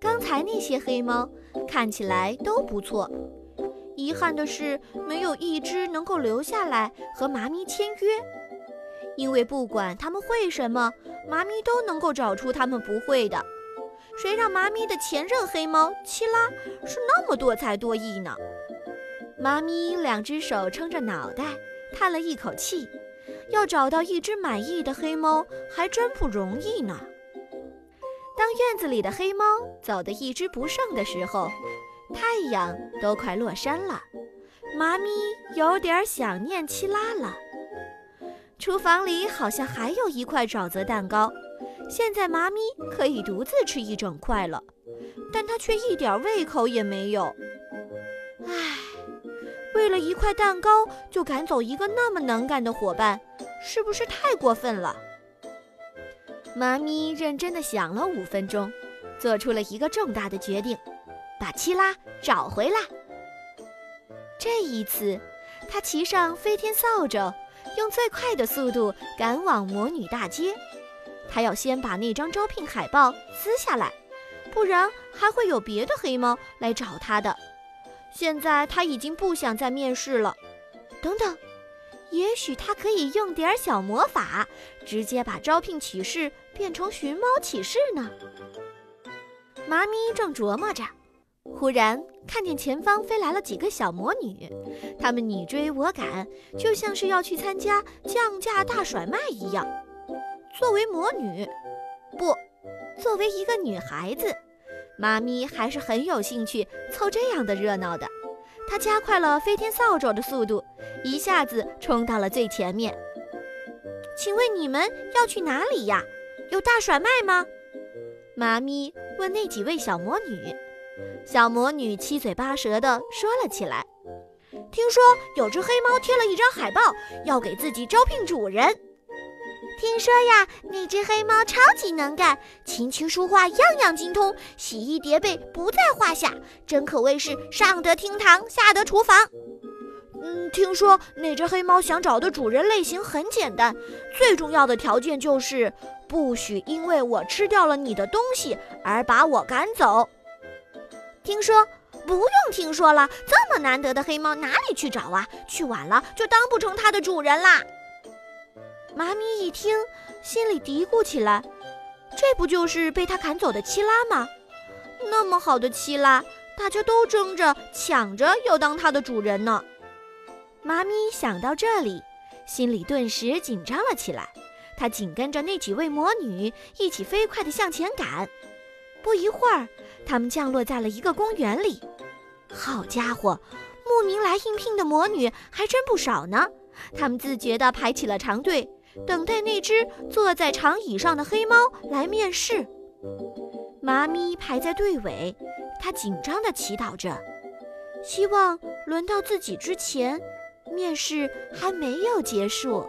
刚才那些黑猫看起来都不错，遗憾的是没有一只能够留下来和妈咪签约，因为不管他们会什么，妈咪都能够找出他们不会的。谁让妈咪的前任黑猫七拉是那么多才多艺呢？妈咪两只手撑着脑袋，叹了一口气。要找到一只满意的黑猫还真不容易呢。当院子里的黑猫走得一只不剩的时候，太阳都快落山了，妈咪有点想念七拉了。厨房里好像还有一块沼泽蛋糕，现在妈咪可以独自吃一整块了，但它却一点胃口也没有。唉，为了一块蛋糕就赶走一个那么能干的伙伴。是不是太过分了？妈咪认真的想了五分钟，做出了一个重大的决定，把七拉找回来。这一次，他骑上飞天扫帚，用最快的速度赶往魔女大街。他要先把那张招聘海报撕下来，不然还会有别的黑猫来找他的。现在他已经不想再面试了。等等。也许他可以用点小魔法，直接把招聘启事变成寻猫启事呢。妈咪正琢磨着，忽然看见前方飞来了几个小魔女，她们你追我赶，就像是要去参加降价大甩卖一样。作为魔女，不，作为一个女孩子，妈咪还是很有兴趣凑这样的热闹的。他加快了飞天扫帚的速度。一下子冲到了最前面，请问你们要去哪里呀？有大甩卖吗？妈咪问那几位小魔女。小魔女七嘴八舌地说了起来：“听说有只黑猫贴了一张海报，要给自己招聘主人。听说呀，那只黑猫超级能干，琴棋书画样样精通，洗衣叠被不在话下，真可谓是上得厅堂，下得厨房。”嗯，听说那只黑猫想找的主人类型很简单，最重要的条件就是不许因为我吃掉了你的东西而把我赶走。听说不用听说了，这么难得的黑猫哪里去找啊？去晚了就当不成它的主人啦。妈咪一听，心里嘀咕起来：这不就是被他赶走的七拉吗？那么好的七拉，大家都争着抢着要当它的主人呢。妈咪想到这里，心里顿时紧张了起来。她紧跟着那几位魔女一起飞快地向前赶。不一会儿，他们降落在了一个公园里。好家伙，慕名来应聘的魔女还真不少呢。他们自觉地排起了长队，等待那只坐在长椅上的黑猫来面试。妈咪排在队尾她紧张的祈祷着希望轮到自己之前面试还没有结束。